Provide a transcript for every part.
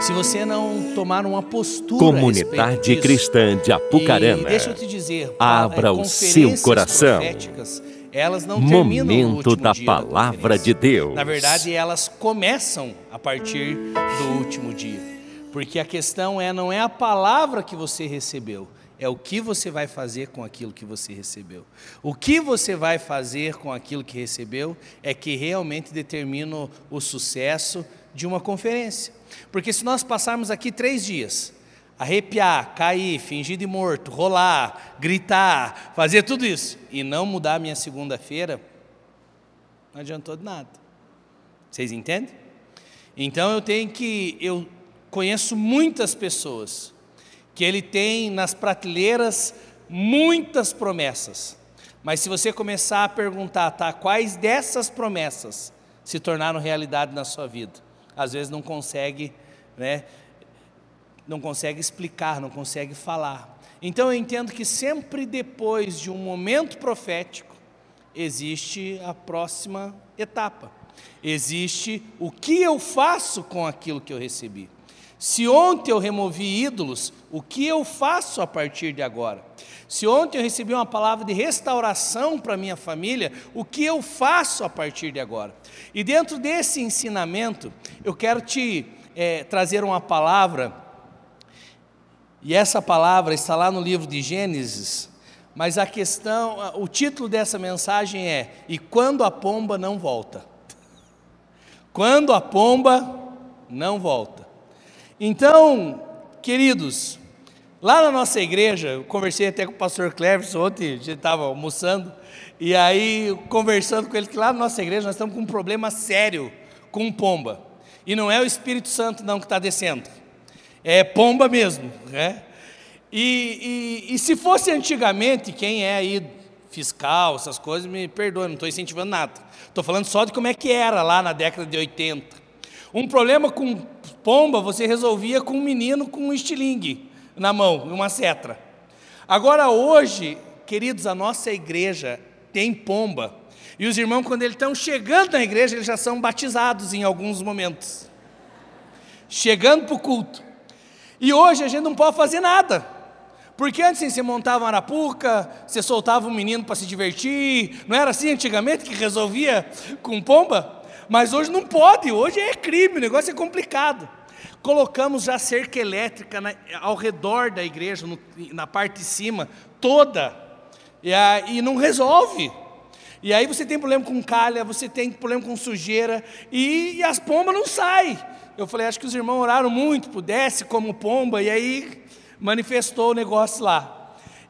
Se você não tomar uma postura Comunidade Cristã de Apucarana. Deixa eu te dizer, abra é, o seu coração. Elas não Momento da palavra de Deus. Na verdade, elas começam a partir do último dia. Porque a questão é não é a palavra que você recebeu, é o que você vai fazer com aquilo que você recebeu. O que você vai fazer com aquilo que recebeu é que realmente determina o sucesso de uma conferência. Porque se nós passarmos aqui três dias, arrepiar, cair, fingir de morto, rolar, gritar, fazer tudo isso, e não mudar a minha segunda-feira, não adiantou de nada. Vocês entendem? Então eu tenho que, eu conheço muitas pessoas que ele tem nas prateleiras muitas promessas. Mas se você começar a perguntar, tá, quais dessas promessas se tornaram realidade na sua vida? Às vezes não consegue, né? Não consegue explicar, não consegue falar. Então eu entendo que sempre depois de um momento profético existe a próxima etapa. Existe o que eu faço com aquilo que eu recebi. Se ontem eu removi ídolos, o que eu faço a partir de agora? Se ontem eu recebi uma palavra de restauração para minha família, o que eu faço a partir de agora? E dentro desse ensinamento, eu quero te é, trazer uma palavra, e essa palavra está lá no livro de Gênesis, mas a questão, o título dessa mensagem é: E quando a pomba não volta? Quando a pomba não volta. Então, queridos, lá na nossa igreja, eu conversei até com o pastor Cleves ontem, a gente estava almoçando, e aí conversando com ele, que lá na nossa igreja nós estamos com um problema sério com pomba. E não é o Espírito Santo não que está descendo, é pomba mesmo, né? E, e, e se fosse antigamente, quem é aí fiscal, essas coisas, me perdoe, não estou incentivando nada. Estou falando só de como é que era lá na década de 80. Um problema com pomba você resolvia com um menino com um estilingue na mão, uma cetra. Agora hoje, queridos, a nossa igreja tem pomba. E os irmãos, quando eles estão chegando na igreja, eles já são batizados em alguns momentos. Chegando para o culto. E hoje a gente não pode fazer nada. Porque antes você montava uma arapuca, você soltava um menino para se divertir. Não era assim antigamente que resolvia com pomba? Mas hoje não pode, hoje é crime, o negócio é complicado. Colocamos já cerca elétrica na, ao redor da igreja, no, na parte de cima, toda, e, a, e não resolve. E aí você tem problema com calha, você tem problema com sujeira, e, e as pombas não saem. Eu falei, acho que os irmãos oraram muito, pudesse como pomba, e aí manifestou o negócio lá.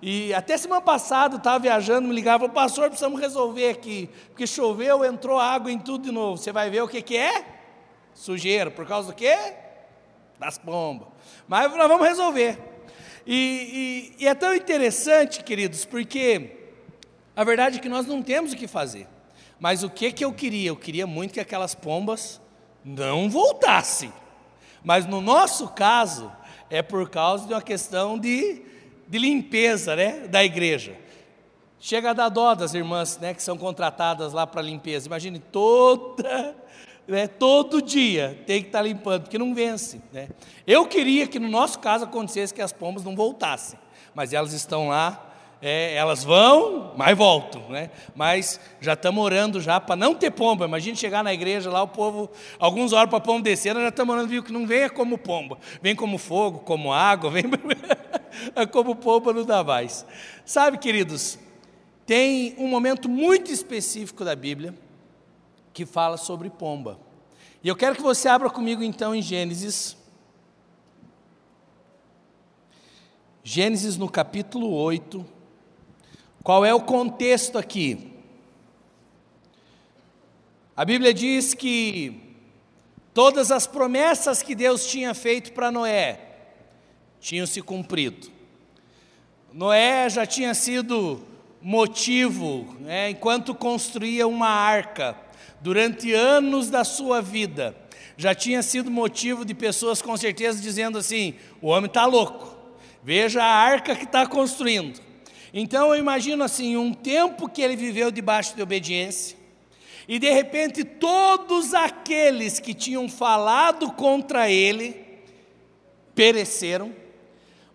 E até semana passada, estava viajando, me ligava, pastor, precisamos resolver aqui, porque choveu, entrou água em tudo de novo. Você vai ver o que, que é? Sujeira, por causa do quê? Das pombas. Mas nós vamos resolver. E, e, e é tão interessante, queridos, porque a verdade é que nós não temos o que fazer. Mas o que, que eu queria? Eu queria muito que aquelas pombas não voltassem. Mas no nosso caso, é por causa de uma questão de de limpeza né, da igreja. Chega a dar dó das irmãs né, que são contratadas lá para limpeza. Imagine toda, né, todo dia tem que estar tá limpando, porque não vence. Né? Eu queria que no nosso caso acontecesse que as pombas não voltassem, mas elas estão lá é, elas vão, mas voltam, né? Mas já estamos orando já para não ter pomba. Imagina chegar na igreja lá, o povo, alguns oram para pomba descer, nós já estamos orando, viu, que não venha como pomba, vem como fogo, como água, vem como pomba não dá mais. Sabe, queridos, tem um momento muito específico da Bíblia que fala sobre pomba. E eu quero que você abra comigo então em Gênesis. Gênesis no capítulo 8. Qual é o contexto aqui? A Bíblia diz que todas as promessas que Deus tinha feito para Noé tinham se cumprido. Noé já tinha sido motivo, né, enquanto construía uma arca, durante anos da sua vida, já tinha sido motivo de pessoas com certeza dizendo assim: o homem está louco, veja a arca que está construindo. Então eu imagino assim, um tempo que ele viveu debaixo de obediência, E de repente, todos aqueles que tinham falado contra ele pereceram.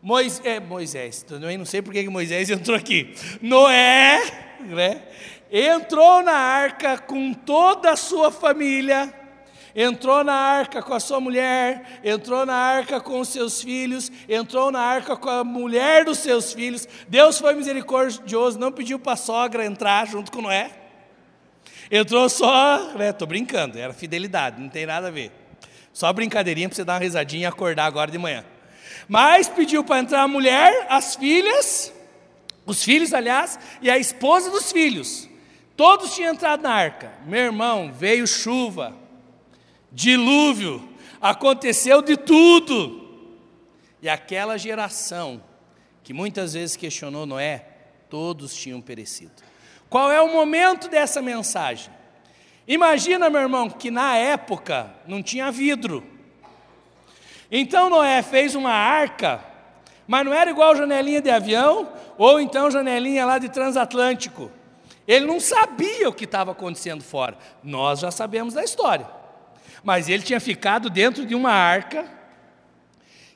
Moisés, é, Moisés também não sei porque que Moisés entrou aqui. Noé, né, entrou na arca com toda a sua família entrou na arca com a sua mulher, entrou na arca com os seus filhos, entrou na arca com a mulher dos seus filhos. Deus foi misericordioso, não pediu para a sogra entrar junto com Noé. Entrou só, né? Brincando, era fidelidade, não tem nada a ver. Só brincadeirinha para você dar uma risadinha e acordar agora de manhã. Mas pediu para entrar a mulher, as filhas, os filhos, aliás, e a esposa dos filhos. Todos tinham entrado na arca. Meu irmão, veio chuva, dilúvio, aconteceu de tudo. E aquela geração que muitas vezes questionou Noé, todos tinham perecido. Qual é o momento dessa mensagem? Imagina, meu irmão, que na época não tinha vidro. Então Noé fez uma arca, mas não era igual janelinha de avião ou então janelinha lá de transatlântico. Ele não sabia o que estava acontecendo fora. Nós já sabemos da história mas ele tinha ficado dentro de uma arca.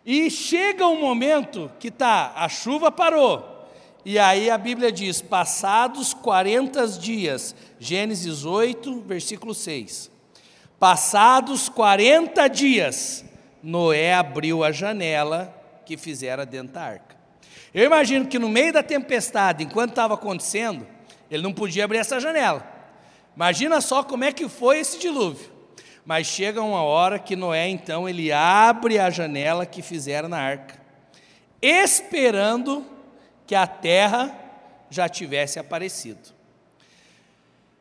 E chega um momento que tá, a chuva parou. E aí a Bíblia diz: passados 40 dias, Gênesis 8, versículo 6. Passados 40 dias, Noé abriu a janela que fizera dentro da arca. Eu imagino que no meio da tempestade, enquanto estava acontecendo, ele não podia abrir essa janela. Imagina só como é que foi esse dilúvio. Mas chega uma hora que Noé, então, ele abre a janela que fizeram na arca, esperando que a terra já tivesse aparecido.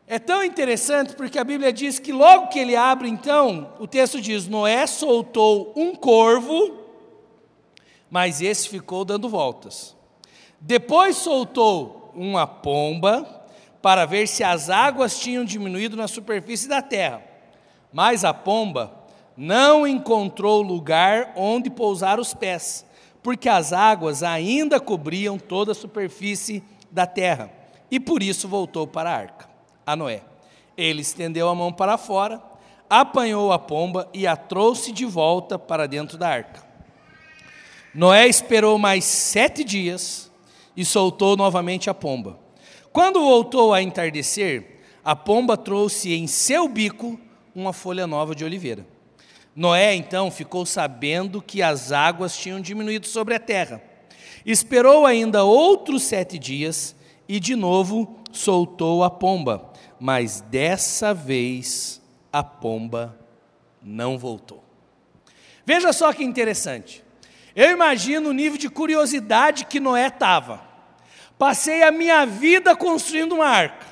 É tão interessante porque a Bíblia diz que logo que ele abre, então, o texto diz: Noé soltou um corvo, mas esse ficou dando voltas. Depois soltou uma pomba, para ver se as águas tinham diminuído na superfície da terra. Mas a pomba não encontrou lugar onde pousar os pés, porque as águas ainda cobriam toda a superfície da terra, e por isso voltou para a arca, a Noé. Ele estendeu a mão para fora, apanhou a pomba e a trouxe de volta para dentro da arca. Noé esperou mais sete dias e soltou novamente a pomba. Quando voltou a entardecer, a pomba trouxe em seu bico uma folha nova de oliveira. Noé então ficou sabendo que as águas tinham diminuído sobre a terra. Esperou ainda outros sete dias e de novo soltou a pomba, mas dessa vez a pomba não voltou. Veja só que interessante. Eu imagino o nível de curiosidade que Noé estava. Passei a minha vida construindo uma arca.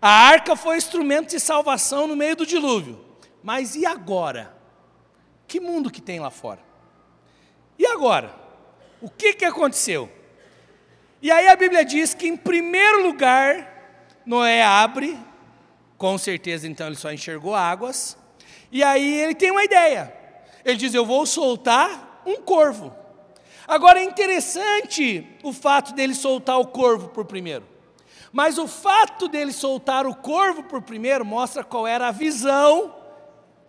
A arca foi instrumento de salvação no meio do dilúvio. Mas e agora? Que mundo que tem lá fora? E agora? O que, que aconteceu? E aí a Bíblia diz que, em primeiro lugar, Noé abre, com certeza então ele só enxergou águas, e aí ele tem uma ideia. Ele diz: Eu vou soltar um corvo. Agora é interessante o fato dele soltar o corvo por primeiro. Mas o fato dele soltar o corvo por primeiro mostra qual era a visão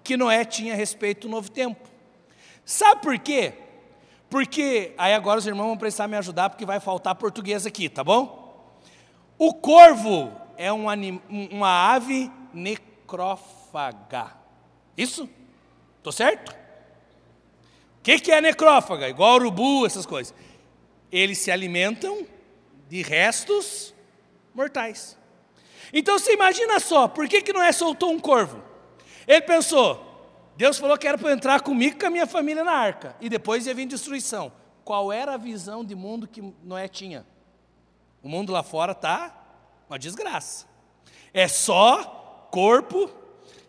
que Noé tinha a respeito do novo tempo. Sabe por quê? Porque, aí agora os irmãos vão precisar me ajudar porque vai faltar português aqui, tá bom? O corvo é um anim, uma ave necrófaga. Isso? Tô certo? O que, que é necrófaga? Igual urubu, essas coisas. Eles se alimentam de restos mortais. Então você imagina só, por que, que Noé soltou um corvo? Ele pensou, Deus falou que era para entrar comigo e com a minha família na arca, e depois ia vir destruição. Qual era a visão de mundo que Noé tinha? O mundo lá fora está uma desgraça. É só corpo,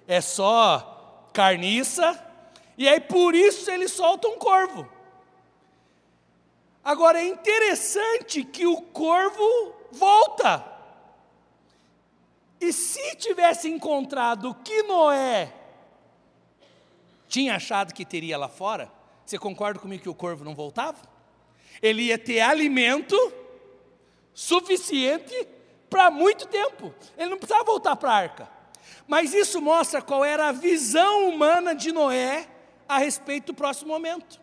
é só carniça, e aí por isso ele solta um corvo. Agora é interessante que o corvo volta. E se tivesse encontrado o que Noé tinha achado que teria lá fora, você concorda comigo que o corvo não voltava? Ele ia ter alimento suficiente para muito tempo. Ele não precisava voltar para a arca. Mas isso mostra qual era a visão humana de Noé a respeito do próximo momento.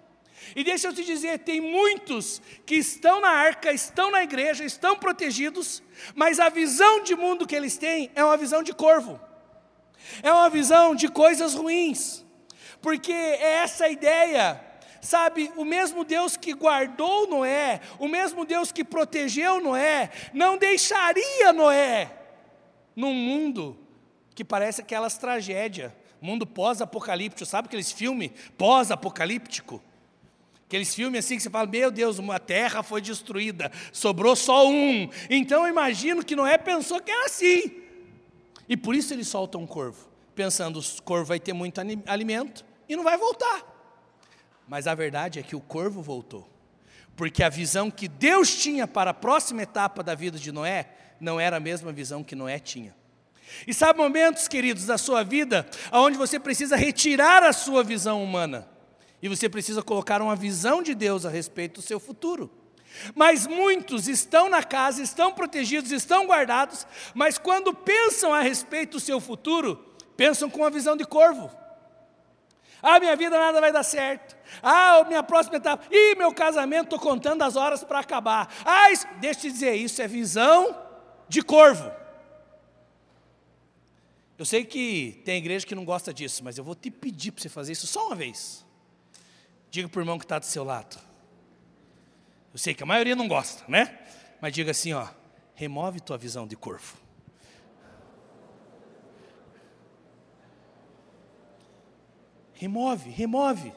E deixa eu te dizer, tem muitos que estão na arca, estão na igreja, estão protegidos, mas a visão de mundo que eles têm é uma visão de corvo. É uma visão de coisas ruins. Porque é essa ideia Sabe, o mesmo Deus que guardou Noé, o mesmo Deus que protegeu Noé, não deixaria Noé num mundo que parece aquelas tragédias, mundo pós-apocalíptico, sabe aqueles filmes pós-apocalíptico? Aqueles filmes assim que você fala, meu Deus, uma terra foi destruída, sobrou só um. Então eu imagino que Noé pensou que era assim. E por isso ele solta um corvo, pensando, o corvo vai ter muito alimento e não vai voltar. Mas a verdade é que o corvo voltou. Porque a visão que Deus tinha para a próxima etapa da vida de Noé não era a mesma visão que Noé tinha. E sabe momentos, queridos, da sua vida, onde você precisa retirar a sua visão humana e você precisa colocar uma visão de Deus a respeito do seu futuro. Mas muitos estão na casa, estão protegidos, estão guardados, mas quando pensam a respeito do seu futuro, pensam com uma visão de corvo. Ah, minha vida nada vai dar certo. Ah, minha próxima etapa. Ih, meu casamento, estou contando as horas para acabar. Ah, isso, deixa eu te dizer, isso é visão de corvo. Eu sei que tem igreja que não gosta disso, mas eu vou te pedir para você fazer isso só uma vez. Diga para o irmão que está do seu lado. Eu sei que a maioria não gosta, né? Mas diga assim, ó, remove tua visão de corvo. Remove, remove.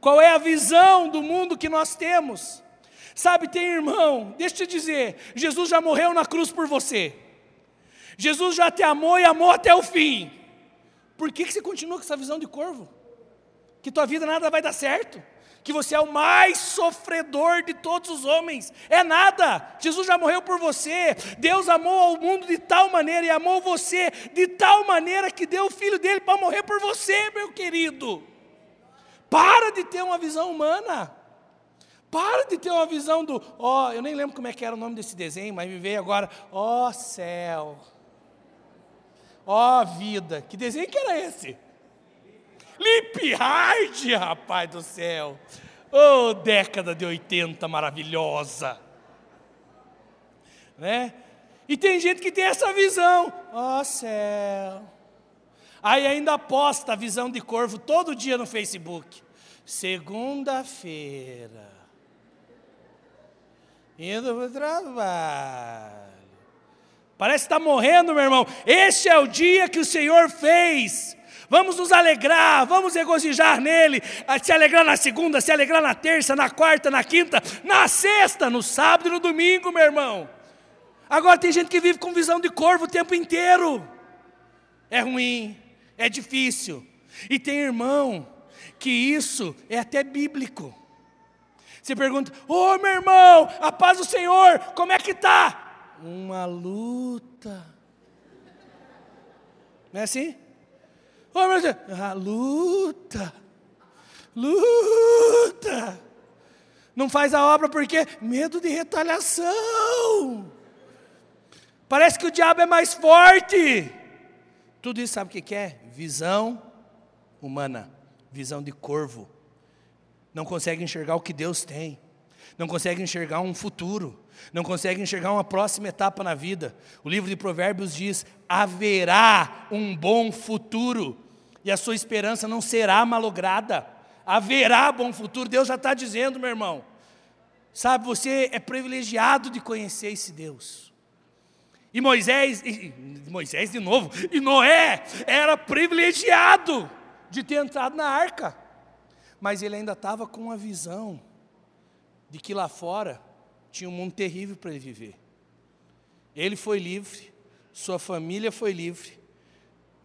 Qual é a visão do mundo que nós temos? Sabe, tem irmão, deixa eu te dizer, Jesus já morreu na cruz por você. Jesus já te amou e amou até o fim. Por que, que você continua com essa visão de corvo? Que tua vida nada vai dar certo? Que você é o mais sofredor de todos os homens? É nada. Jesus já morreu por você. Deus amou o mundo de tal maneira e amou você de tal maneira que deu o filho dele para morrer por você, meu querido. Para de ter uma visão humana. Para de ter uma visão do, ó, oh, eu nem lembro como é que era o nome desse desenho, mas me veio agora, ó oh, céu. Ó oh, vida, que desenho que era esse? Lip Hard, rapaz do céu. Oh, década de 80 maravilhosa. Né? E tem gente que tem essa visão. Ó oh, céu. Aí ainda posta a visão de corvo todo dia no Facebook. Segunda-feira. Indo para o trabalho. Parece que está morrendo, meu irmão. Este é o dia que o Senhor fez. Vamos nos alegrar, vamos regozijar nele, se alegrar na segunda, se alegrar na terça, na quarta, na quinta, na sexta, no sábado e no domingo, meu irmão. Agora tem gente que vive com visão de corvo o tempo inteiro. É ruim, é difícil. E tem irmão que isso é até bíblico. Você pergunta: Ô oh, meu irmão, a paz do Senhor, como é que está? uma luta. Não é assim? Oh, meu Deus, a luta, luta. Não faz a obra porque medo de retaliação. Parece que o diabo é mais forte. Tudo isso sabe o que é? Visão humana, visão de corvo. Não consegue enxergar o que Deus tem, não consegue enxergar um futuro não consegue enxergar uma próxima etapa na vida. O livro de Provérbios diz: haverá um bom futuro, e a sua esperança não será malograda. Haverá bom futuro, Deus já está dizendo, meu irmão. Sabe, você é privilegiado de conhecer esse Deus. E Moisés, e Moisés de novo, e Noé era privilegiado de ter entrado na arca, mas ele ainda estava com uma visão de que lá fora tinha um mundo terrível para ele viver. Ele foi livre, sua família foi livre,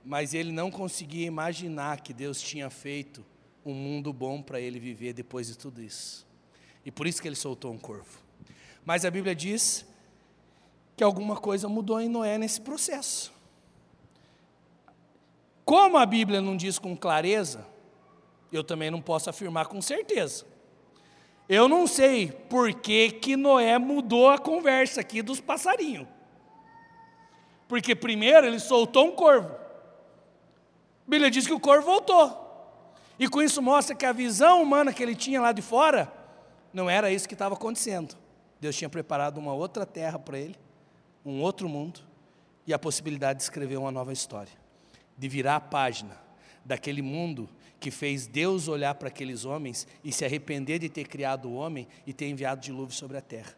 mas ele não conseguia imaginar que Deus tinha feito um mundo bom para ele viver depois de tudo isso. E por isso que ele soltou um corvo. Mas a Bíblia diz que alguma coisa mudou em Noé nesse processo. Como a Bíblia não diz com clareza, eu também não posso afirmar com certeza. Eu não sei por que, que Noé mudou a conversa aqui dos passarinhos. Porque primeiro ele soltou um corvo. Bíblia diz que o corvo voltou. E com isso mostra que a visão humana que ele tinha lá de fora não era isso que estava acontecendo. Deus tinha preparado uma outra terra para ele, um outro mundo e a possibilidade de escrever uma nova história, de virar a página daquele mundo que fez Deus olhar para aqueles homens e se arrepender de ter criado o homem e ter enviado dilúvio sobre a terra.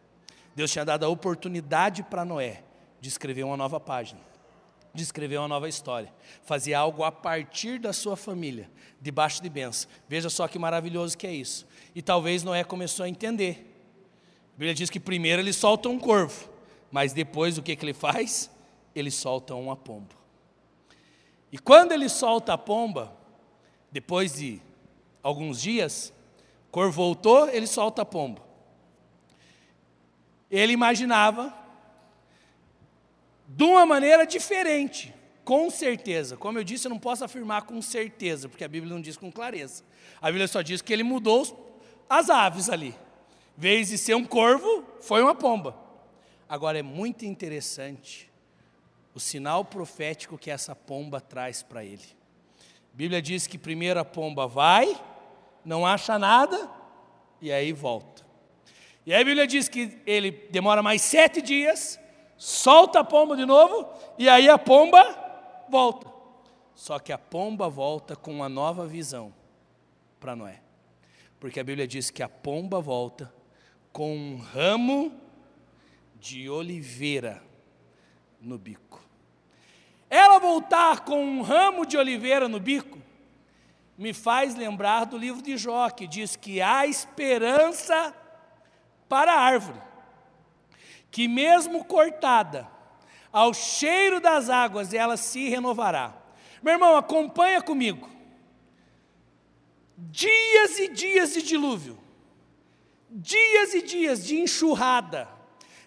Deus tinha dado a oportunidade para Noé de escrever uma nova página, de escrever uma nova história, fazer algo a partir da sua família, debaixo de bênção. Veja só que maravilhoso que é isso. E talvez Noé começou a entender. A Bíblia diz que primeiro ele solta um corvo, mas depois o que, que ele faz? Ele solta uma pomba. E quando ele solta a pomba, depois de alguns dias, o corvo voltou, ele solta a pomba. Ele imaginava de uma maneira diferente, com certeza. Como eu disse, eu não posso afirmar com certeza, porque a Bíblia não diz com clareza. A Bíblia só diz que ele mudou as aves ali. Em vez de ser um corvo, foi uma pomba. Agora é muito interessante o sinal profético que essa pomba traz para ele. A Bíblia diz que primeiro a pomba vai, não acha nada, e aí volta. E aí a Bíblia diz que ele demora mais sete dias, solta a pomba de novo, e aí a pomba volta. Só que a pomba volta com uma nova visão para Noé. Porque a Bíblia diz que a pomba volta com um ramo de oliveira no bico. Ela voltar com um ramo de oliveira no bico me faz lembrar do livro de Jó, que diz que há esperança para a árvore que mesmo cortada, ao cheiro das águas ela se renovará. Meu irmão, acompanha comigo. Dias e dias de dilúvio, dias e dias de enxurrada,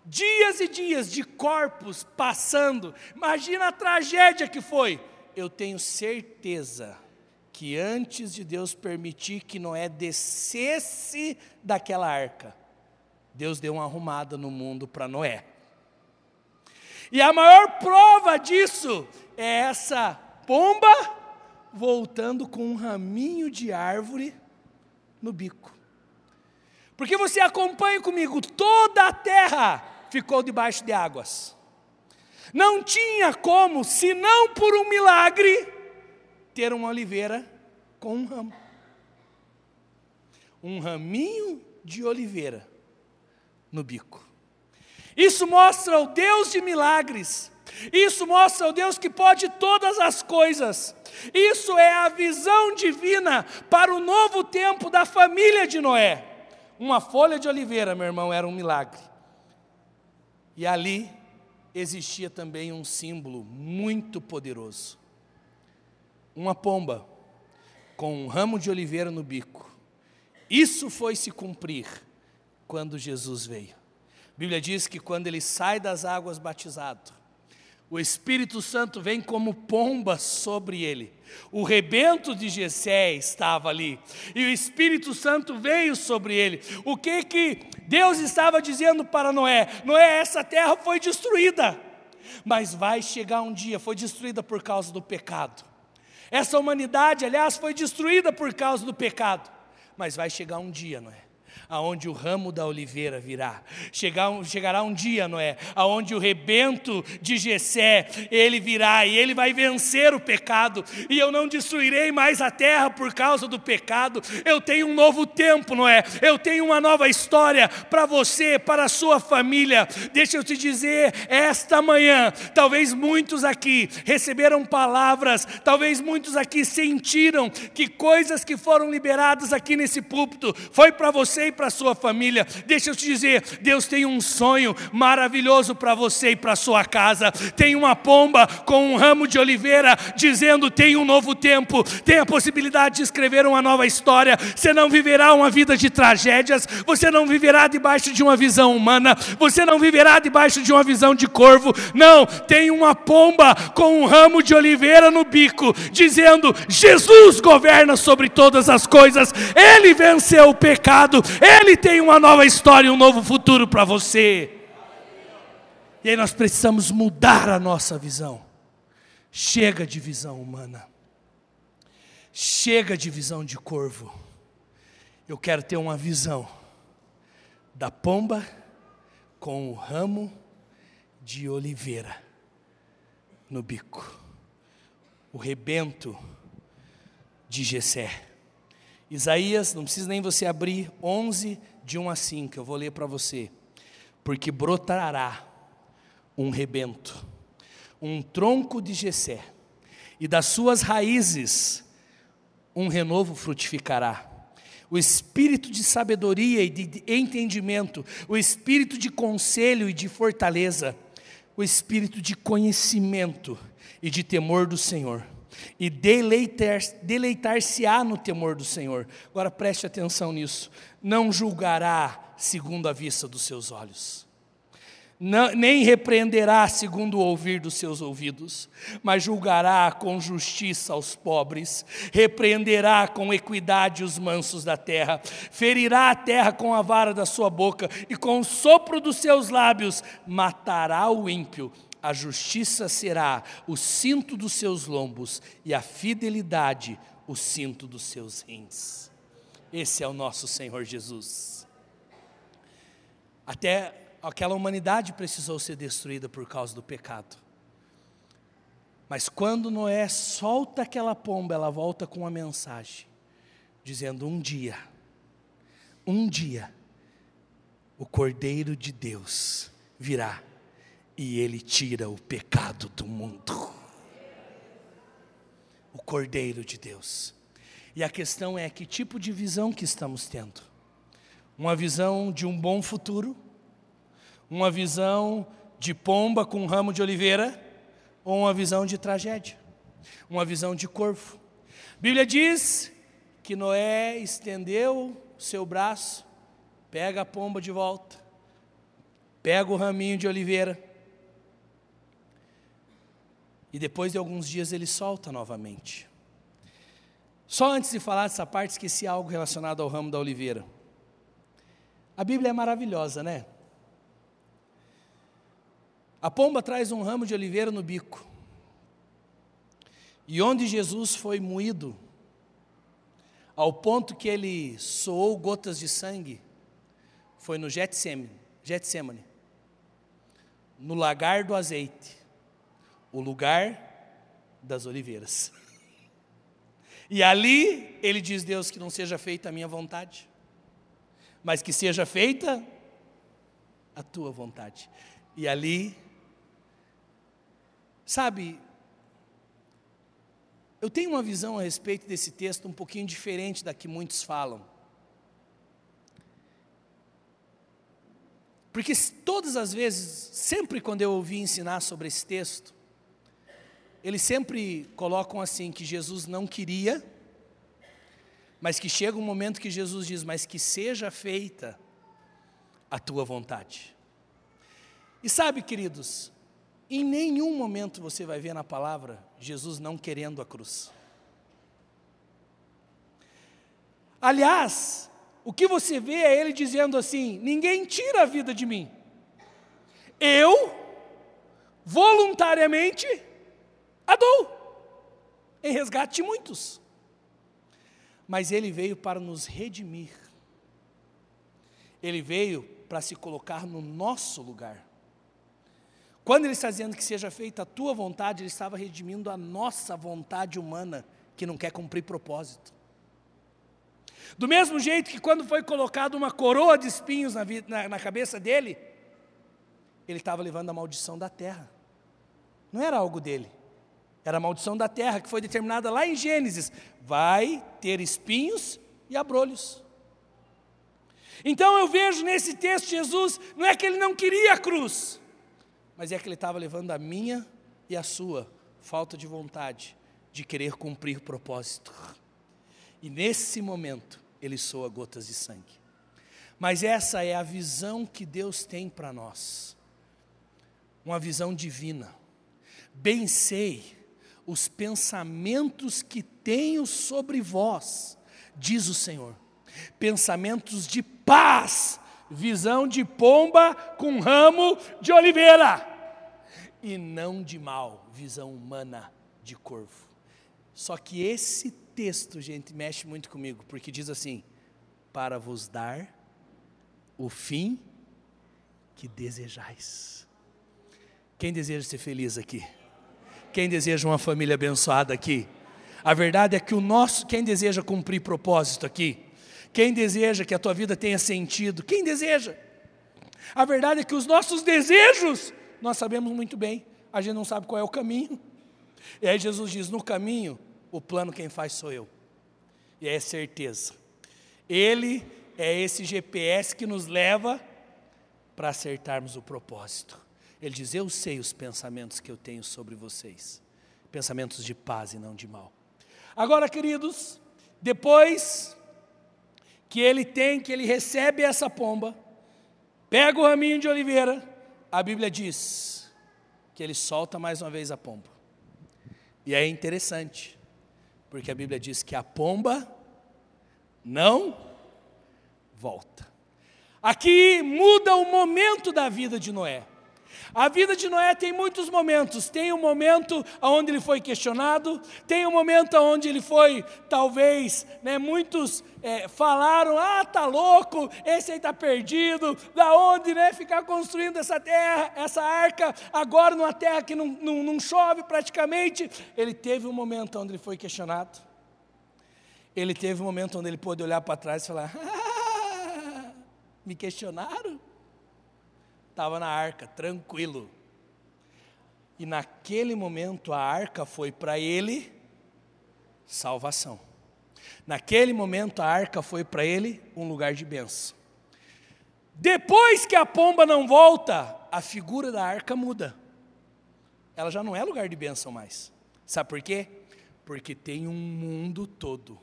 dias e dias de corpos passando. Imagina a tragédia que foi. Eu tenho certeza que antes de Deus permitir que Noé descesse daquela arca, Deus deu uma arrumada no mundo para Noé. E a maior prova disso é essa pomba voltando com um raminho de árvore no bico. Porque você acompanha comigo, toda a terra ficou debaixo de águas. Não tinha como, se não por um milagre, ter uma oliveira com um ramo. Um raminho de oliveira no bico. Isso mostra o Deus de milagres. Isso mostra o Deus que pode todas as coisas. Isso é a visão divina para o novo tempo da família de Noé. Uma folha de oliveira, meu irmão, era um milagre. E ali existia também um símbolo muito poderoso. Uma pomba com um ramo de oliveira no bico. Isso foi se cumprir quando Jesus veio. A Bíblia diz que quando ele sai das águas batizado, o Espírito Santo vem como pomba sobre ele. O rebento de Jessé estava ali, e o Espírito Santo veio sobre ele. O que que Deus estava dizendo para Noé? Noé, essa terra foi destruída, mas vai chegar um dia, foi destruída por causa do pecado. Essa humanidade, aliás, foi destruída por causa do pecado, mas vai chegar um dia, Noé, aonde o ramo da oliveira virá. Chegar, chegará um dia, Noé, aonde o rebento de Jessé, ele virá e ele vai vencer o pecado, e eu não destruirei mais a terra por causa do pecado. Eu tenho um novo tempo, Noé. Eu tenho uma nova história para você, para a sua família. Deixa eu te dizer, esta manhã, talvez muitos aqui receberam palavras, talvez muitos aqui sentiram que coisas que foram liberadas aqui nesse púlpito foi para você e para a sua família. Deixa eu te dizer, Deus tem um sonho maravilhoso para você e para a sua casa. Tem uma pomba com um ramo de oliveira dizendo: tem um novo tempo, tem a possibilidade de escrever uma nova história. Você não viverá uma vida de tragédias, você não viverá debaixo de uma visão humana, você não viverá debaixo de uma visão de corvo. Não, tem uma pomba com um ramo de oliveira no bico, dizendo: Jesus governa sobre todas as coisas, Ele venceu o pecado, ele tem uma nova história, um novo futuro para você. E aí nós precisamos mudar a nossa visão. Chega de visão humana. Chega de visão de corvo. Eu quero ter uma visão da pomba com o ramo de oliveira no bico. O rebento de Jessé. Isaías, não precisa nem você abrir, 11, de 1 a 5, eu vou ler para você. Porque brotará um rebento, um tronco de Jessé, e das suas raízes um renovo frutificará. O espírito de sabedoria e de entendimento, o espírito de conselho e de fortaleza, o espírito de conhecimento e de temor do Senhor e deleitar-se-á deleitar no temor do Senhor. Agora preste atenção nisso. Não julgará segundo a vista dos seus olhos. Não, nem repreenderá segundo o ouvir dos seus ouvidos, mas julgará com justiça aos pobres, repreenderá com equidade os mansos da terra, ferirá a terra com a vara da sua boca, e com o sopro dos seus lábios matará o ímpio a justiça será o cinto dos seus lombos e a fidelidade o cinto dos seus rins. Esse é o nosso Senhor Jesus. Até aquela humanidade precisou ser destruída por causa do pecado. Mas quando Noé solta aquela pomba, ela volta com uma mensagem, dizendo: Um dia, um dia, o Cordeiro de Deus virá e ele tira o pecado do mundo. O Cordeiro de Deus. E a questão é que tipo de visão que estamos tendo? Uma visão de um bom futuro? Uma visão de pomba com um ramo de oliveira? Ou uma visão de tragédia? Uma visão de corvo? Bíblia diz que Noé estendeu o seu braço, pega a pomba de volta, pega o raminho de oliveira, e depois de alguns dias ele solta novamente. Só antes de falar dessa parte, esqueci algo relacionado ao ramo da oliveira. A Bíblia é maravilhosa, né? A pomba traz um ramo de oliveira no bico. E onde Jesus foi moído, ao ponto que ele soou gotas de sangue, foi no Getsemane, no lagar do azeite o lugar das oliveiras. E ali ele diz: Deus, que não seja feita a minha vontade, mas que seja feita a tua vontade. E ali, sabe, eu tenho uma visão a respeito desse texto um pouquinho diferente da que muitos falam. Porque todas as vezes, sempre quando eu ouvi ensinar sobre esse texto, eles sempre colocam assim que Jesus não queria, mas que chega um momento que Jesus diz: Mas que seja feita a tua vontade. E sabe, queridos, em nenhum momento você vai ver na palavra Jesus não querendo a cruz. Aliás, o que você vê é ele dizendo assim: ninguém tira a vida de mim. Eu, voluntariamente, dou, em resgate de muitos. Mas ele veio para nos redimir. Ele veio para se colocar no nosso lugar. Quando ele está dizendo que seja feita a tua vontade, ele estava redimindo a nossa vontade humana, que não quer cumprir propósito. Do mesmo jeito que quando foi colocada uma coroa de espinhos na, na, na cabeça dele, ele estava levando a maldição da terra. Não era algo dele. Era a maldição da terra que foi determinada lá em Gênesis. Vai ter espinhos e abrolhos. Então eu vejo nesse texto Jesus, não é que ele não queria a cruz, mas é que ele estava levando a minha e a sua falta de vontade de querer cumprir o propósito. E nesse momento ele soa gotas de sangue. Mas essa é a visão que Deus tem para nós. Uma visão divina. Bem sei os pensamentos que tenho sobre vós, diz o Senhor. Pensamentos de paz, visão de pomba com ramo de oliveira, e não de mal, visão humana de corvo. Só que esse texto, gente, mexe muito comigo, porque diz assim: para vos dar o fim que desejais. Quem deseja ser feliz aqui? Quem deseja uma família abençoada aqui? A verdade é que o nosso, quem deseja cumprir propósito aqui? Quem deseja que a tua vida tenha sentido? Quem deseja? A verdade é que os nossos desejos, nós sabemos muito bem, a gente não sabe qual é o caminho. E aí Jesus diz: no caminho, o plano quem faz sou eu. E é certeza. Ele é esse GPS que nos leva para acertarmos o propósito. Ele diz: Eu sei os pensamentos que eu tenho sobre vocês, pensamentos de paz e não de mal. Agora, queridos, depois que ele tem, que ele recebe essa pomba, pega o raminho de oliveira, a Bíblia diz que ele solta mais uma vez a pomba. E é interessante, porque a Bíblia diz que a pomba não volta. Aqui muda o momento da vida de Noé. A vida de Noé tem muitos momentos. Tem um momento onde ele foi questionado, tem um momento onde ele foi, talvez, né, muitos é, falaram: ah, tá louco, esse aí tá perdido, da onde né, ficar construindo essa terra, essa arca, agora numa terra que não, não, não chove praticamente. Ele teve um momento onde ele foi questionado. Ele teve um momento onde ele pôde olhar para trás e falar: ah, me questionaram? Estava na arca, tranquilo. E naquele momento a arca foi para ele salvação. Naquele momento a arca foi para ele um lugar de bênção. Depois que a pomba não volta, a figura da arca muda. Ela já não é lugar de bênção mais. Sabe por quê? Porque tem um mundo todo.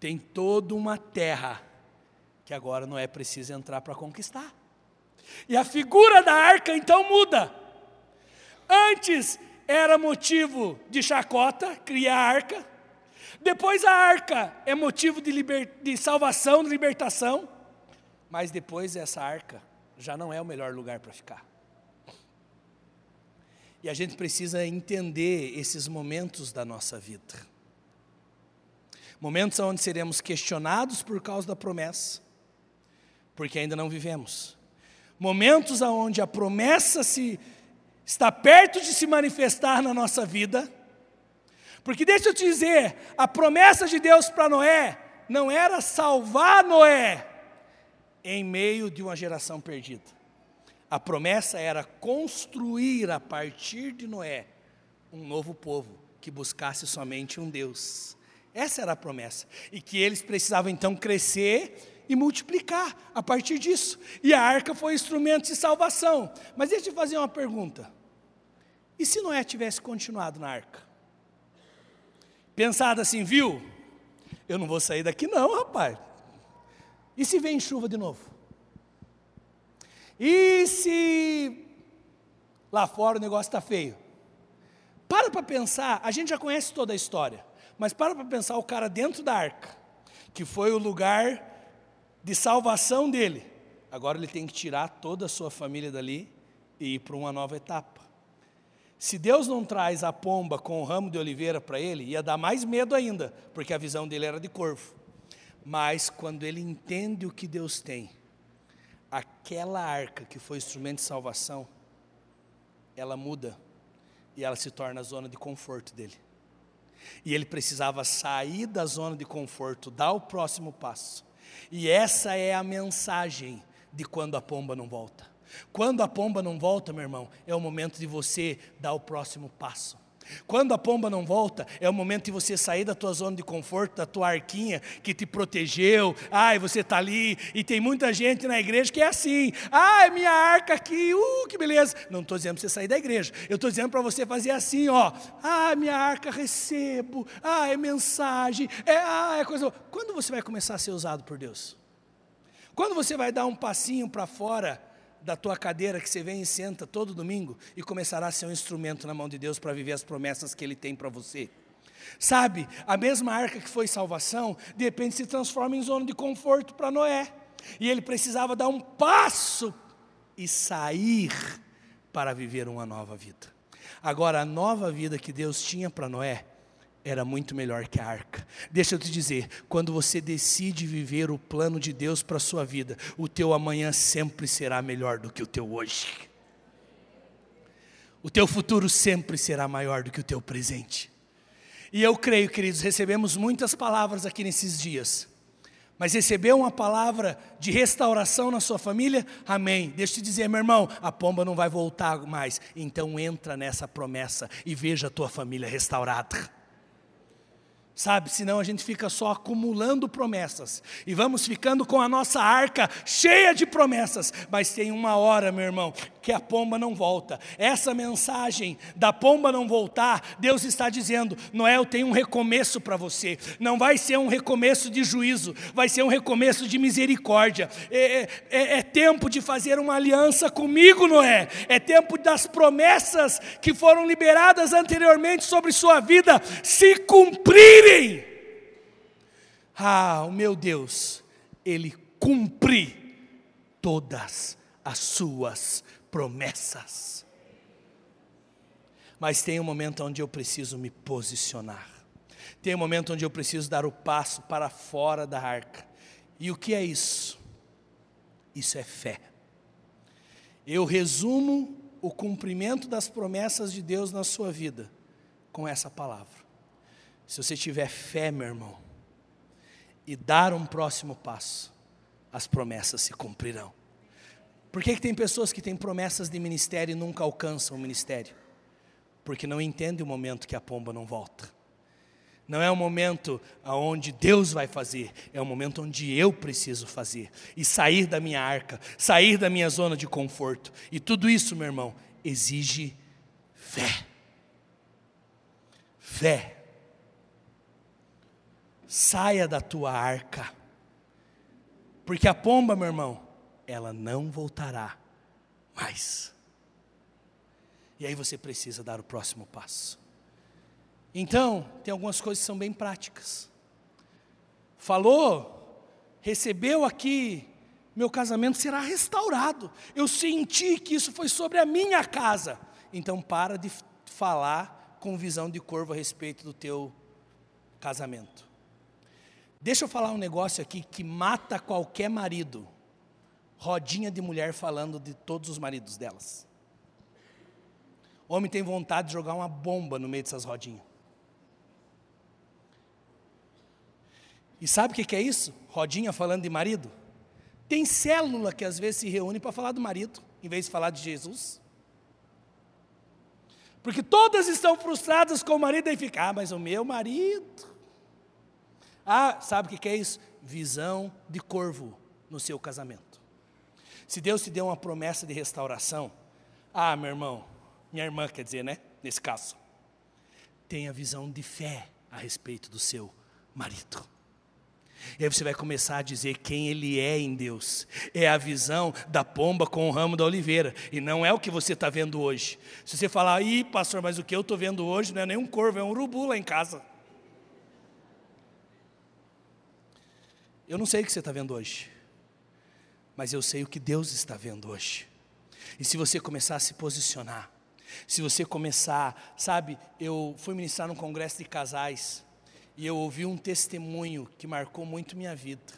Tem toda uma terra que agora não é preciso entrar para conquistar. E a figura da arca então muda. Antes era motivo de chacota, criar a arca. Depois a arca é motivo de, liber, de salvação, de libertação. Mas depois essa arca já não é o melhor lugar para ficar. E a gente precisa entender esses momentos da nossa vida. Momentos onde seremos questionados por causa da promessa, porque ainda não vivemos momentos onde a promessa se está perto de se manifestar na nossa vida. Porque deixa eu te dizer, a promessa de Deus para Noé não era salvar Noé em meio de uma geração perdida. A promessa era construir a partir de Noé um novo povo que buscasse somente um Deus. Essa era a promessa. E que eles precisavam então crescer e multiplicar a partir disso. E a arca foi instrumento de salvação. Mas deixa eu te fazer uma pergunta. E se Noé tivesse continuado na arca? Pensado assim, viu? Eu não vou sair daqui não, rapaz. E se vem chuva de novo? E se lá fora o negócio está feio? Para para pensar, a gente já conhece toda a história, mas para para pensar o cara dentro da arca, que foi o lugar de salvação dele. Agora ele tem que tirar toda a sua família dali e ir para uma nova etapa. Se Deus não traz a pomba com o ramo de oliveira para ele, ia dar mais medo ainda, porque a visão dele era de corvo. Mas quando ele entende o que Deus tem, aquela arca que foi instrumento de salvação, ela muda e ela se torna a zona de conforto dele. E ele precisava sair da zona de conforto, dar o próximo passo. E essa é a mensagem de quando a pomba não volta. Quando a pomba não volta, meu irmão, é o momento de você dar o próximo passo. Quando a pomba não volta, é o momento de você sair da tua zona de conforto, da tua arquinha que te protegeu. Ai, você está ali. E tem muita gente na igreja que é assim. Ai, minha arca aqui, uh, que beleza. Não estou dizendo para você sair da igreja. Eu estou dizendo para você fazer assim, ó. Ah, minha arca recebo. Ah, é mensagem. É, ah, é coisa. Quando você vai começar a ser usado por Deus? Quando você vai dar um passinho para fora da tua cadeira que você vem e senta todo domingo e começará a ser um instrumento na mão de Deus para viver as promessas que Ele tem para você. Sabe, a mesma arca que foi salvação, de repente se transforma em zona de conforto para Noé. E ele precisava dar um passo e sair para viver uma nova vida. Agora, a nova vida que Deus tinha para Noé era muito melhor que a arca. Deixa eu te dizer, quando você decide viver o plano de Deus para a sua vida, o teu amanhã sempre será melhor do que o teu hoje. O teu futuro sempre será maior do que o teu presente. E eu creio, queridos, recebemos muitas palavras aqui nesses dias. Mas recebeu uma palavra de restauração na sua família? Amém. Deixa eu te dizer, meu irmão, a pomba não vai voltar mais. Então entra nessa promessa e veja a tua família restaurada sabe? Senão a gente fica só acumulando promessas e vamos ficando com a nossa arca cheia de promessas, mas tem uma hora, meu irmão, que a pomba não volta. Essa mensagem da pomba não voltar, Deus está dizendo: Noé, eu tenho um recomeço para você. Não vai ser um recomeço de juízo, vai ser um recomeço de misericórdia. É, é, é, é tempo de fazer uma aliança comigo, Noé. É tempo das promessas que foram liberadas anteriormente sobre sua vida se cumprirem. Ah, o meu Deus, Ele cumpre todas as suas promessas. Mas tem um momento onde eu preciso me posicionar. Tem um momento onde eu preciso dar o passo para fora da arca. E o que é isso? Isso é fé. Eu resumo o cumprimento das promessas de Deus na sua vida com essa palavra. Se você tiver fé, meu irmão, e dar um próximo passo, as promessas se cumprirão. Por que, que tem pessoas que têm promessas de ministério e nunca alcançam o ministério? Porque não entendem o momento que a pomba não volta. Não é o momento onde Deus vai fazer, é o momento onde eu preciso fazer. E sair da minha arca, sair da minha zona de conforto. E tudo isso, meu irmão, exige fé. Fé saia da tua arca, porque a pomba, meu irmão, ela não voltará mais. E aí você precisa dar o próximo passo. Então, tem algumas coisas que são bem práticas. Falou, recebeu aqui, meu casamento será restaurado. Eu senti que isso foi sobre a minha casa. Então, para de falar com visão de corvo a respeito do teu casamento. Deixa eu falar um negócio aqui que mata qualquer marido. Rodinha de mulher falando de todos os maridos delas. Homem tem vontade de jogar uma bomba no meio dessas rodinhas. E sabe o que é isso? Rodinha falando de marido? Tem célula que às vezes se reúne para falar do marido, em vez de falar de Jesus. Porque todas estão frustradas com o marido e ficam, ah, mas o meu marido. Ah, sabe o que é isso? Visão de corvo no seu casamento. Se Deus te deu uma promessa de restauração, ah, meu irmão, minha irmã quer dizer, né? Nesse caso, tenha visão de fé a respeito do seu marido. E aí você vai começar a dizer quem ele é em Deus. É a visão da pomba com o ramo da oliveira. E não é o que você está vendo hoje. Se você falar, ih, pastor, mas o que eu estou vendo hoje não é nem um corvo, é um urubu lá em casa. Eu não sei o que você está vendo hoje, mas eu sei o que Deus está vendo hoje. E se você começar a se posicionar, se você começar, sabe, eu fui ministrar num congresso de casais e eu ouvi um testemunho que marcou muito minha vida.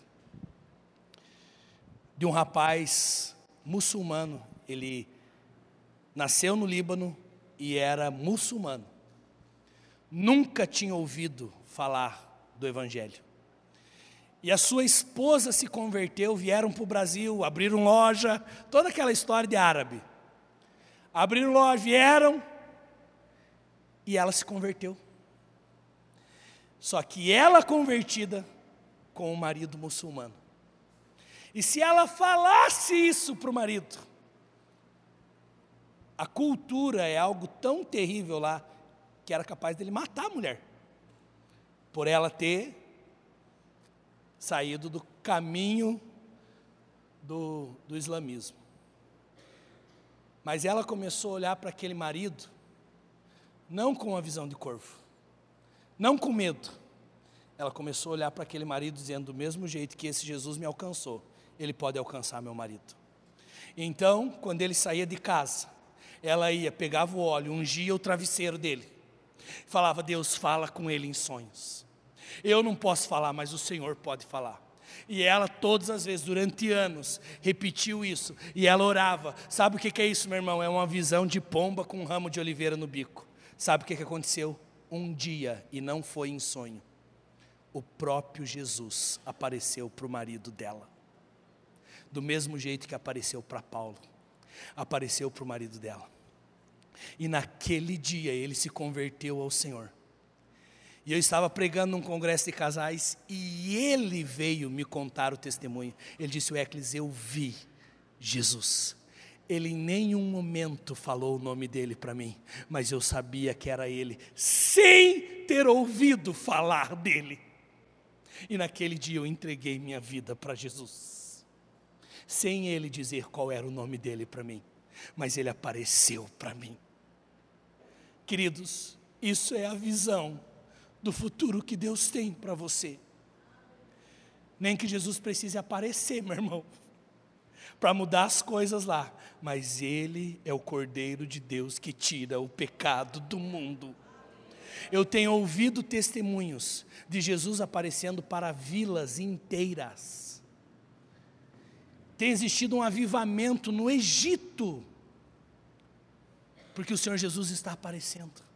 De um rapaz muçulmano, ele nasceu no Líbano e era muçulmano. Nunca tinha ouvido falar do Evangelho. E a sua esposa se converteu, vieram para o Brasil, abriram loja, toda aquela história de árabe. Abriram loja, vieram, e ela se converteu. Só que ela convertida com o marido muçulmano. E se ela falasse isso para o marido, a cultura é algo tão terrível lá que era capaz dele matar a mulher, por ela ter saído do caminho do, do islamismo. Mas ela começou a olhar para aquele marido, não com uma visão de corvo, não com medo. Ela começou a olhar para aquele marido dizendo: do mesmo jeito que esse Jesus me alcançou, ele pode alcançar meu marido. Então, quando ele saía de casa, ela ia, pegava o óleo, ungia o travesseiro dele. Falava, Deus fala com ele em sonhos. Eu não posso falar, mas o Senhor pode falar. E ela, todas as vezes, durante anos, repetiu isso. E ela orava. Sabe o que é isso, meu irmão? É uma visão de pomba com um ramo de oliveira no bico. Sabe o que aconteceu? Um dia, e não foi em sonho, o próprio Jesus apareceu para o marido dela. Do mesmo jeito que apareceu para Paulo, apareceu para o marido dela. E naquele dia ele se converteu ao Senhor. E eu estava pregando num congresso de casais e ele veio me contar o testemunho. Ele disse: Eclis, eu vi Jesus. Ele em nenhum momento falou o nome dele para mim, mas eu sabia que era ele, sem ter ouvido falar dele. E naquele dia eu entreguei minha vida para Jesus, sem ele dizer qual era o nome dele para mim, mas ele apareceu para mim. Queridos, isso é a visão do futuro que Deus tem para você. Nem que Jesus precise aparecer, meu irmão, para mudar as coisas lá, mas Ele é o Cordeiro de Deus que tira o pecado do mundo. Eu tenho ouvido testemunhos de Jesus aparecendo para vilas inteiras. Tem existido um avivamento no Egito, porque o Senhor Jesus está aparecendo.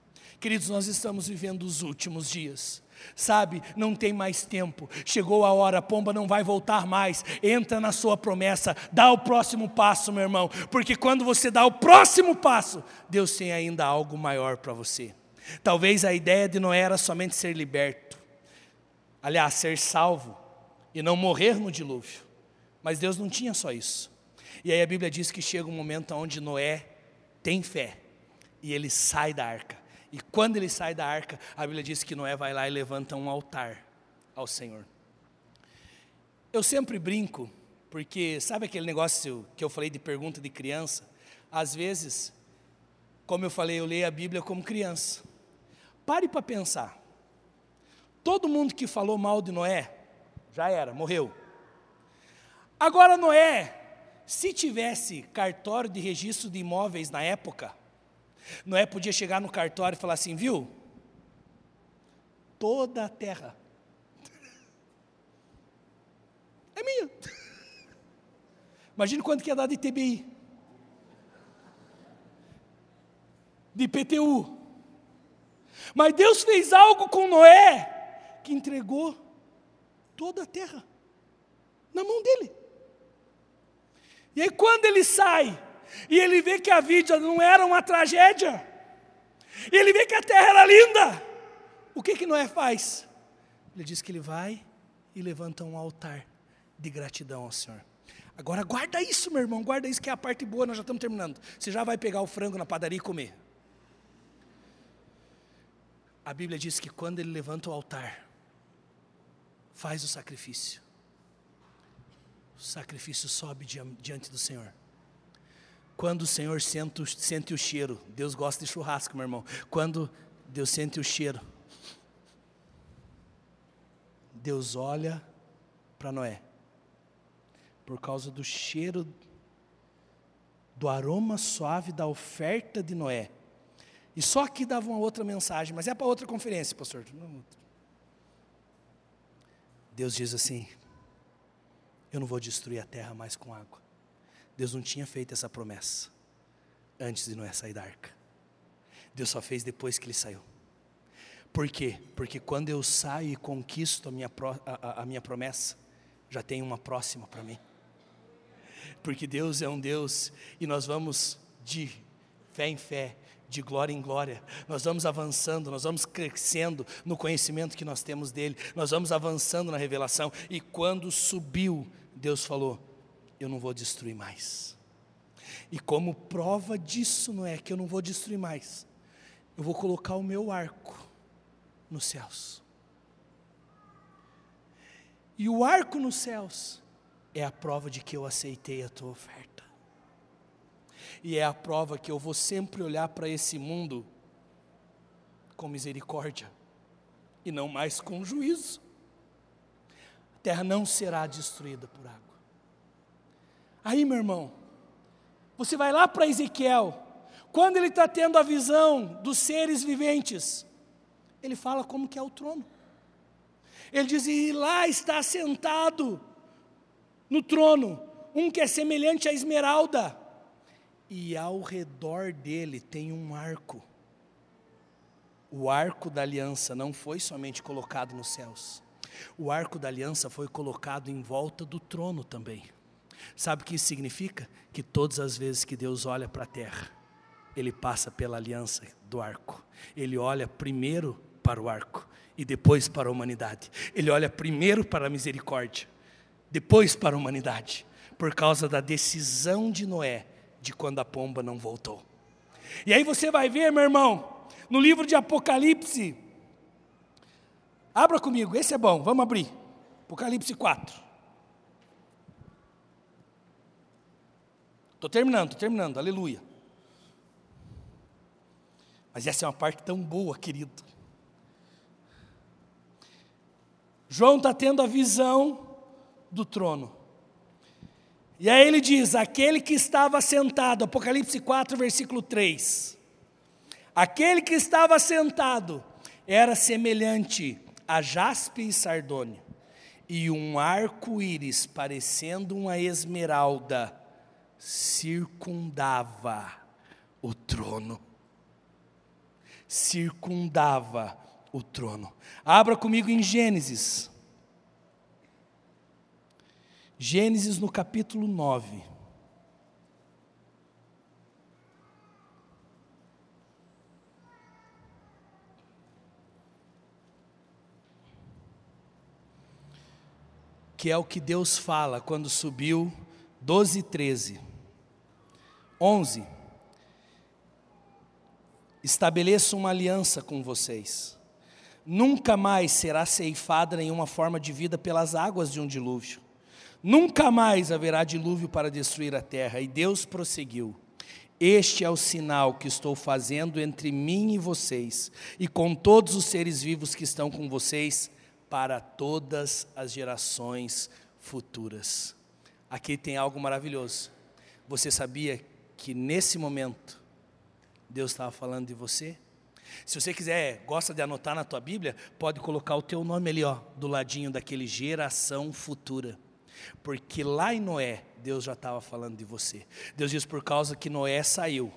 Queridos, nós estamos vivendo os últimos dias. Sabe, não tem mais tempo. Chegou a hora, a pomba não vai voltar mais. Entra na sua promessa, dá o próximo passo, meu irmão, porque quando você dá o próximo passo, Deus tem ainda algo maior para você. Talvez a ideia de Noé era somente ser liberto, aliás, ser salvo e não morrer no dilúvio. Mas Deus não tinha só isso. E aí a Bíblia diz que chega um momento onde Noé tem fé e ele sai da arca. E quando ele sai da arca, a Bíblia diz que Noé vai lá e levanta um altar ao Senhor. Eu sempre brinco, porque sabe aquele negócio que eu falei de pergunta de criança? Às vezes, como eu falei, eu leio a Bíblia como criança. Pare para pensar. Todo mundo que falou mal de Noé, já era, morreu. Agora, Noé, se tivesse cartório de registro de imóveis na época, Noé podia chegar no cartório e falar assim: viu? Toda a terra é minha. Imagina quanto que ia dar de TBI, de PTU. Mas Deus fez algo com Noé que entregou toda a terra na mão dele. E aí, quando ele sai, e ele vê que a vida não era uma tragédia. Ele vê que a terra era linda. O que que Noé faz? Ele diz que ele vai e levanta um altar de gratidão ao Senhor. Agora guarda isso, meu irmão, guarda isso que é a parte boa, nós já estamos terminando. Você já vai pegar o frango na padaria e comer. A Bíblia diz que quando ele levanta o altar, faz o sacrifício. O sacrifício sobe diante do Senhor. Quando o Senhor sente, sente o cheiro, Deus gosta de churrasco, meu irmão. Quando Deus sente o cheiro, Deus olha para Noé, por causa do cheiro, do aroma suave da oferta de Noé. E só aqui dava uma outra mensagem, mas é para outra conferência, pastor. Deus diz assim: Eu não vou destruir a terra mais com água. Deus não tinha feito essa promessa antes de Noé sair da arca. Deus só fez depois que ele saiu. Por quê? Porque quando eu saio e conquisto a minha, a, a minha promessa, já tem uma próxima para mim. Porque Deus é um Deus e nós vamos de fé em fé, de glória em glória. Nós vamos avançando, nós vamos crescendo no conhecimento que nós temos dele, nós vamos avançando na revelação. E quando subiu, Deus falou: eu não vou destruir mais. E como prova disso não é que eu não vou destruir mais, eu vou colocar o meu arco nos céus. E o arco nos céus é a prova de que eu aceitei a tua oferta. E é a prova que eu vou sempre olhar para esse mundo com misericórdia e não mais com juízo. A terra não será destruída por água. Aí, meu irmão, você vai lá para Ezequiel, quando ele está tendo a visão dos seres viventes, ele fala como que é o trono. Ele diz: E lá está sentado no trono um que é semelhante à esmeralda, e ao redor dele tem um arco. O arco da aliança não foi somente colocado nos céus, o arco da aliança foi colocado em volta do trono também. Sabe o que isso significa? Que todas as vezes que Deus olha para a terra, Ele passa pela aliança do arco. Ele olha primeiro para o arco e depois para a humanidade. Ele olha primeiro para a misericórdia, depois para a humanidade, por causa da decisão de Noé de quando a pomba não voltou. E aí você vai ver, meu irmão, no livro de Apocalipse, abra comigo, esse é bom, vamos abrir. Apocalipse 4. Estou terminando, estou terminando, aleluia. Mas essa é uma parte tão boa, querido. João está tendo a visão do trono. E aí ele diz: aquele que estava sentado, Apocalipse 4, versículo 3. Aquele que estava sentado era semelhante a jaspe e sardônio, e um arco-íris parecendo uma esmeralda circundava o trono. Circundava o trono. Abra comigo em Gênesis. Gênesis no capítulo 9. Que é o que Deus fala quando subiu 12 e 13. 11. Estabeleço uma aliança com vocês. Nunca mais será ceifada nenhuma forma de vida pelas águas de um dilúvio. Nunca mais haverá dilúvio para destruir a terra. E Deus prosseguiu: Este é o sinal que estou fazendo entre mim e vocês, e com todos os seres vivos que estão com vocês, para todas as gerações futuras. Aqui tem algo maravilhoso. Você sabia que nesse momento Deus estava falando de você? Se você quiser, gosta de anotar na tua Bíblia, pode colocar o teu nome ali, ó, do ladinho daquele geração futura. Porque lá em Noé, Deus já estava falando de você. Deus diz por causa que Noé saiu,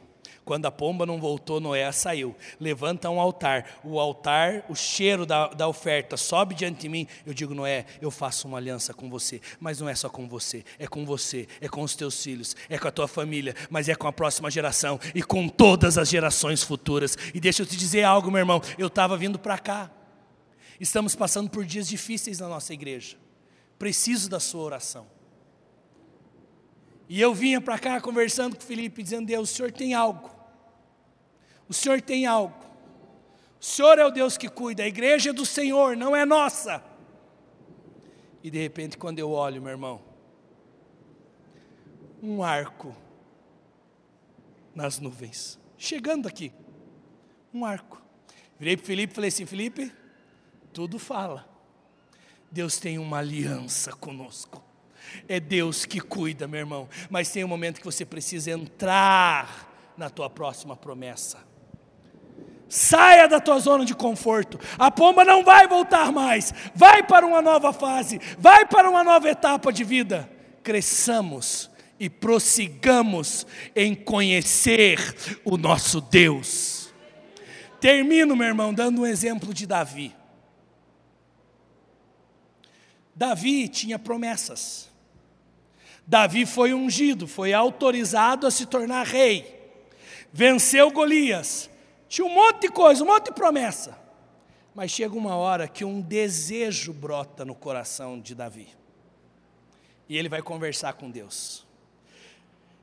quando a pomba não voltou, Noé saiu. Levanta um altar. O altar, o cheiro da, da oferta sobe diante de mim. Eu digo, Noé, eu faço uma aliança com você. Mas não é só com você, é com você, é com os teus filhos, é com a tua família, mas é com a próxima geração e com todas as gerações futuras. E deixa eu te dizer algo, meu irmão. Eu estava vindo para cá. Estamos passando por dias difíceis na nossa igreja. Preciso da sua oração. E eu vinha para cá conversando com o Felipe, dizendo: Deus, o senhor tem algo. O senhor tem algo. O senhor é o Deus que cuida, a igreja é do Senhor, não é nossa. E de repente, quando eu olho, meu irmão, um arco nas nuvens, chegando aqui, um arco. Virei para Felipe e falei assim: Felipe, tudo fala. Deus tem uma aliança conosco. É Deus que cuida, meu irmão. Mas tem um momento que você precisa entrar na tua próxima promessa. Saia da tua zona de conforto. A pomba não vai voltar mais. Vai para uma nova fase. Vai para uma nova etapa de vida. Cresçamos e prossigamos em conhecer o nosso Deus. Termino, meu irmão, dando um exemplo de Davi. Davi tinha promessas. Davi foi ungido, foi autorizado a se tornar rei. Venceu Golias. Tinha um monte de coisa, um monte de promessa. Mas chega uma hora que um desejo brota no coração de Davi. E ele vai conversar com Deus.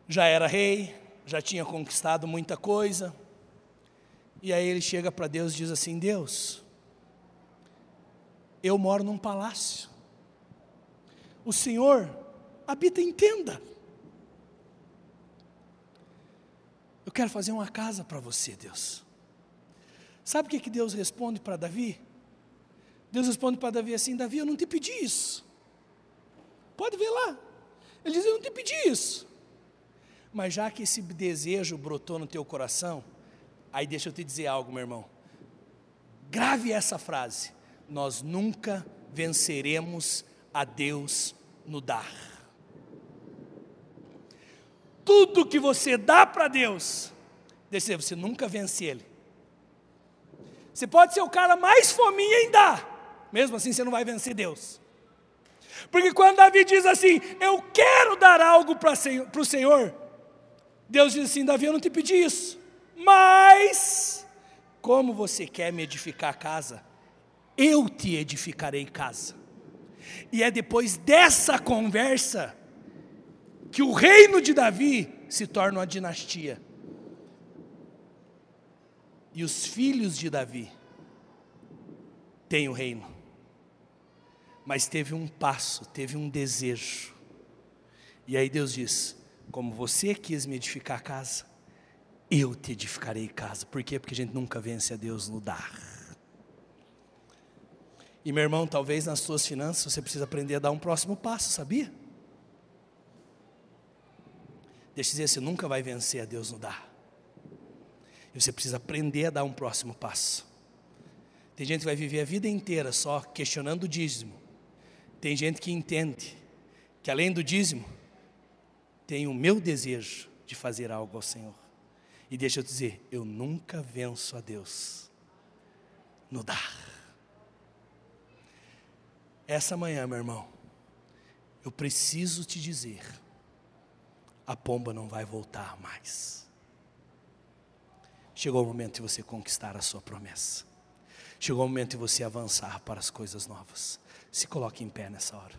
Já era rei, já tinha conquistado muita coisa. E aí ele chega para Deus e diz assim: Deus, eu moro num palácio. O Senhor habita em tenda. Eu quero fazer uma casa para você, Deus. Sabe o que, que Deus responde para Davi? Deus responde para Davi assim: Davi, eu não te pedi isso. Pode ver lá. Ele diz: Eu não te pedi isso. Mas já que esse desejo brotou no teu coração, aí deixa eu te dizer algo, meu irmão. Grave essa frase: nós nunca venceremos a Deus no dar. Tudo que você dá para Deus, você nunca vence Ele. Você pode ser o cara mais fominha em dar, mesmo assim você não vai vencer Deus. Porque quando Davi diz assim, eu quero dar algo para o Senhor, Deus diz assim: Davi, eu não te pedi isso, mas, como você quer me edificar casa, eu te edificarei casa. E é depois dessa conversa que o reino de Davi se torna uma dinastia. E os filhos de Davi têm o reino. Mas teve um passo, teve um desejo. E aí Deus diz: Como você quis me edificar a casa, eu te edificarei casa. Por quê? Porque a gente nunca vence a Deus no dar. E meu irmão, talvez nas suas finanças você precisa aprender a dar um próximo passo, sabia? Deixa eu dizer, você nunca vai vencer a Deus no dar. E você precisa aprender a dar um próximo passo. Tem gente que vai viver a vida inteira só questionando o dízimo. Tem gente que entende que além do dízimo, tem o meu desejo de fazer algo ao Senhor. E deixa eu dizer, eu nunca venço a Deus no dar. Essa manhã, meu irmão, eu preciso te dizer: a pomba não vai voltar mais. Chegou o momento de você conquistar a sua promessa. Chegou o momento de você avançar para as coisas novas. Se coloque em pé nessa hora.